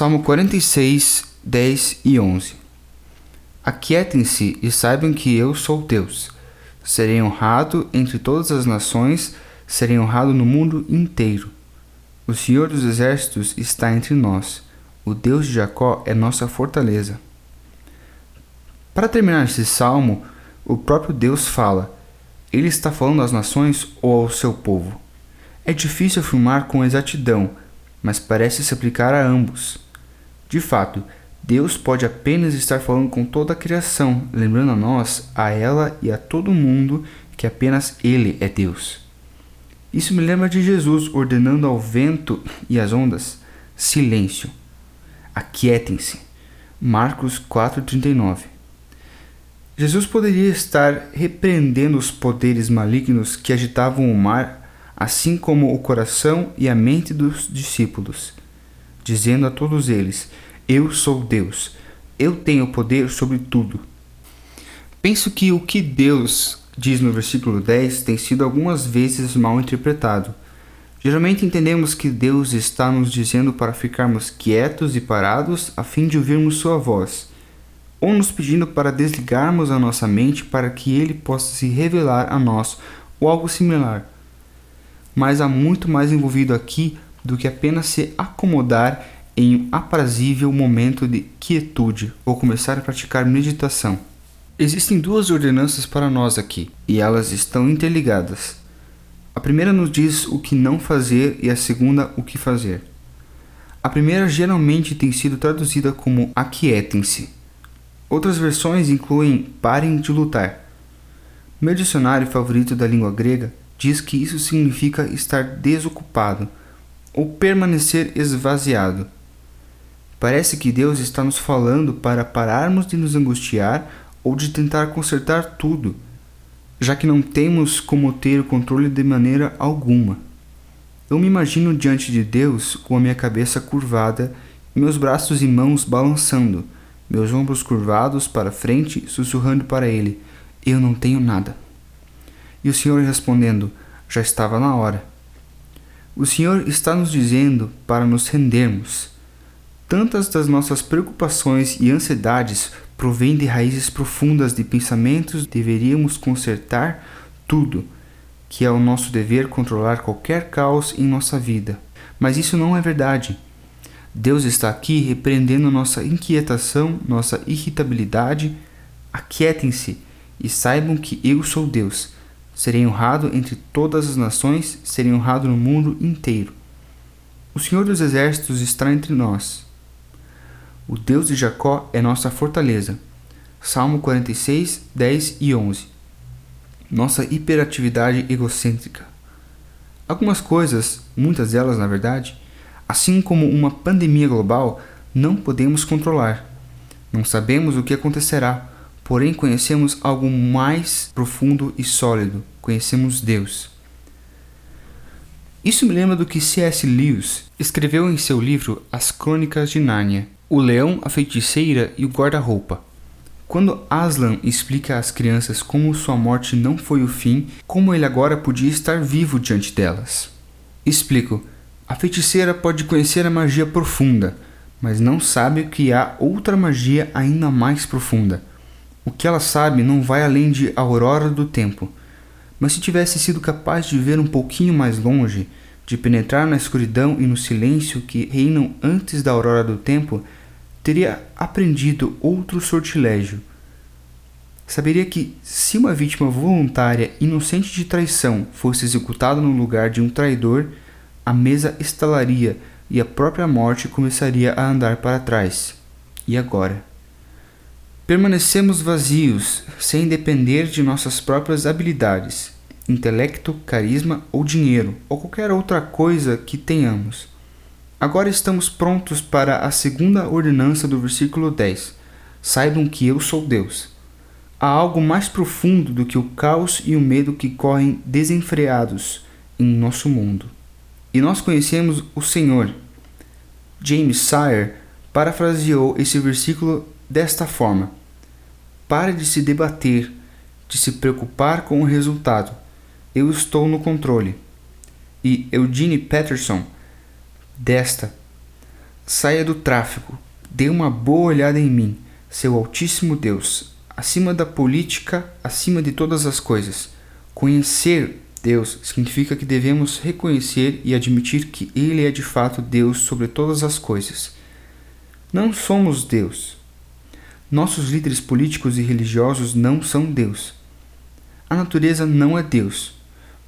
Salmo 46, 10 e 11 Aquietem-se e saibam que eu sou Deus. Serei honrado entre todas as nações, serei honrado no mundo inteiro. O Senhor dos Exércitos está entre nós. O Deus de Jacó é nossa fortaleza. Para terminar esse salmo, o próprio Deus fala. Ele está falando às nações ou ao seu povo? É difícil afirmar com exatidão, mas parece se aplicar a ambos. De fato, Deus pode apenas estar falando com toda a criação, lembrando a nós, a ela e a todo mundo que apenas Ele é Deus. Isso me lembra de Jesus ordenando ao vento e às ondas: silêncio, aquietem-se. Marcos 4,39 Jesus poderia estar repreendendo os poderes malignos que agitavam o mar assim como o coração e a mente dos discípulos, dizendo a todos eles: Eu sou Deus, eu tenho poder sobre tudo. Penso que o que Deus diz no versículo 10 tem sido algumas vezes mal interpretado. Geralmente entendemos que Deus está nos dizendo para ficarmos quietos e parados a fim de ouvirmos Sua voz, ou nos pedindo para desligarmos a nossa mente para que Ele possa se revelar a nós, ou algo similar mas há muito mais envolvido aqui do que apenas se acomodar em um aprazível momento de quietude ou começar a praticar meditação. Existem duas ordenanças para nós aqui, e elas estão interligadas. A primeira nos diz o que não fazer e a segunda o que fazer. A primeira geralmente tem sido traduzida como aquietem-se. Outras versões incluem parem de lutar. Meu dicionário favorito da língua grega diz que isso significa estar desocupado ou permanecer esvaziado. Parece que Deus está nos falando para pararmos de nos angustiar ou de tentar consertar tudo, já que não temos como ter o controle de maneira alguma. Eu me imagino diante de Deus com a minha cabeça curvada meus braços e mãos balançando, meus ombros curvados para frente, sussurrando para Ele: Eu não tenho nada. E o Senhor respondendo: Já estava na hora. O Senhor está nos dizendo para nos rendermos. Tantas das nossas preocupações e ansiedades provêm de raízes profundas de pensamentos deveríamos consertar tudo, que é o nosso dever controlar qualquer caos em nossa vida. Mas isso não é verdade. Deus está aqui repreendendo nossa inquietação, nossa irritabilidade. Aquietem-se e saibam que eu sou Deus serei honrado entre todas as nações, serei honrado no mundo inteiro. O Senhor dos Exércitos está entre nós. O Deus de Jacó é nossa fortaleza. Salmo 46, 10 e 11. Nossa hiperatividade egocêntrica. Algumas coisas, muitas delas na verdade, assim como uma pandemia global, não podemos controlar. Não sabemos o que acontecerá, porém conhecemos algo mais profundo e sólido: conhecemos Deus. Isso me lembra do que C.S. Lewis escreveu em seu livro As Crônicas de Nárnia: O Leão, a Feiticeira e o Guarda-Roupa. Quando Aslan explica às crianças como sua morte não foi o fim, como ele agora podia estar vivo diante delas. Explico: a feiticeira pode conhecer a magia profunda, mas não sabe que há outra magia ainda mais profunda o que ela sabe não vai além de aurora do tempo. Mas se tivesse sido capaz de ver um pouquinho mais longe, de penetrar na escuridão e no silêncio que reinam antes da aurora do tempo, teria aprendido outro sortilégio. Saberia que, se uma vítima voluntária inocente de traição fosse executada no lugar de um traidor, a mesa estalaria e a própria morte começaria a andar para trás. E agora? Permanecemos vazios, sem depender de nossas próprias habilidades, intelecto, carisma ou dinheiro, ou qualquer outra coisa que tenhamos. Agora estamos prontos para a segunda ordenança do versículo 10. Saibam que eu sou Deus. Há algo mais profundo do que o caos e o medo que correm desenfreados em nosso mundo. E nós conhecemos o Senhor. James Sire parafraseou esse versículo desta forma: Pare de se debater, de se preocupar com o resultado. Eu estou no controle. E Eugene Peterson, desta: Saia do tráfico, dê uma boa olhada em mim, seu Altíssimo Deus, acima da política, acima de todas as coisas. Conhecer Deus significa que devemos reconhecer e admitir que Ele é de fato Deus sobre todas as coisas. Não somos Deus. Nossos líderes políticos e religiosos não são Deus. A natureza não é Deus.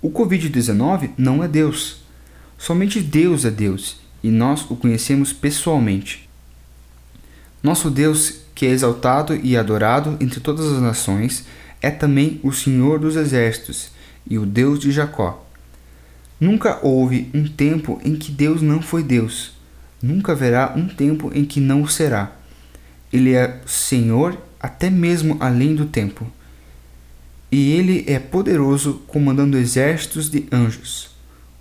O Covid-19 não é Deus. Somente Deus é Deus e nós o conhecemos pessoalmente. Nosso Deus, que é exaltado e adorado entre todas as nações, é também o Senhor dos exércitos e o Deus de Jacó. Nunca houve um tempo em que Deus não foi Deus. Nunca haverá um tempo em que não o será. Ele é Senhor até mesmo além do tempo. E ele é poderoso comandando exércitos de anjos.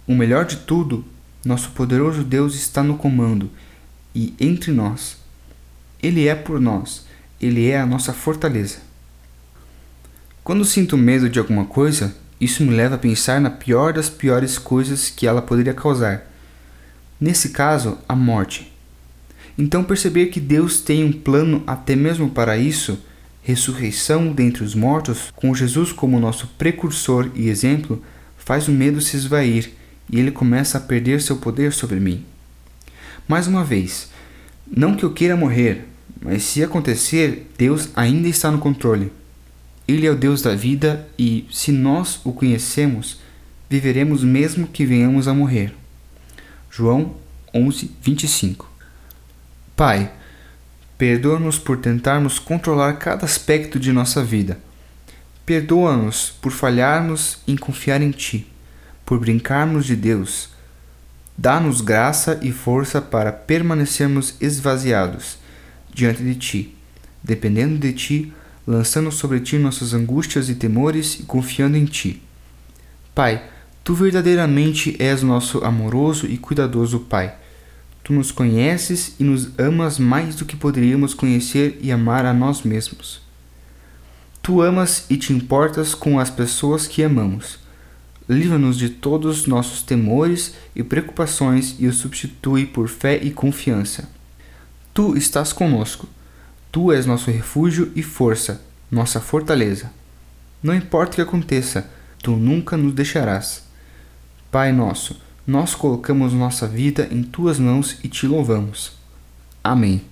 O melhor de tudo, nosso poderoso Deus está no comando e entre nós. Ele é por nós, ele é a nossa fortaleza. Quando sinto medo de alguma coisa, isso me leva a pensar na pior das piores coisas que ela poderia causar. Nesse caso, a morte. Então, perceber que Deus tem um plano até mesmo para isso, ressurreição dentre os mortos, com Jesus como nosso precursor e exemplo, faz o medo se esvair e ele começa a perder seu poder sobre mim. Mais uma vez, não que eu queira morrer, mas se acontecer, Deus ainda está no controle. Ele é o Deus da vida e, se nós o conhecemos, viveremos mesmo que venhamos a morrer. João 11, 25 Pai, perdoa-nos por tentarmos controlar cada aspecto de nossa vida. Perdoa-nos por falharmos em confiar em Ti, por brincarmos de Deus. Dá-nos graça e força para permanecermos esvaziados diante de Ti, dependendo de Ti lançando sobre ti nossas angústias e temores e confiando em ti. Pai, tu verdadeiramente és nosso amoroso e cuidadoso Pai. Tu nos conheces e nos amas mais do que poderíamos conhecer e amar a nós mesmos. Tu amas e te importas com as pessoas que amamos. Livra-nos de todos os nossos temores e preocupações e os substitui por fé e confiança. Tu estás conosco Tu és nosso refúgio e força, nossa fortaleza. Não importa o que aconteça, tu nunca nos deixarás. Pai nosso, nós colocamos nossa vida em tuas mãos e te louvamos. Amém.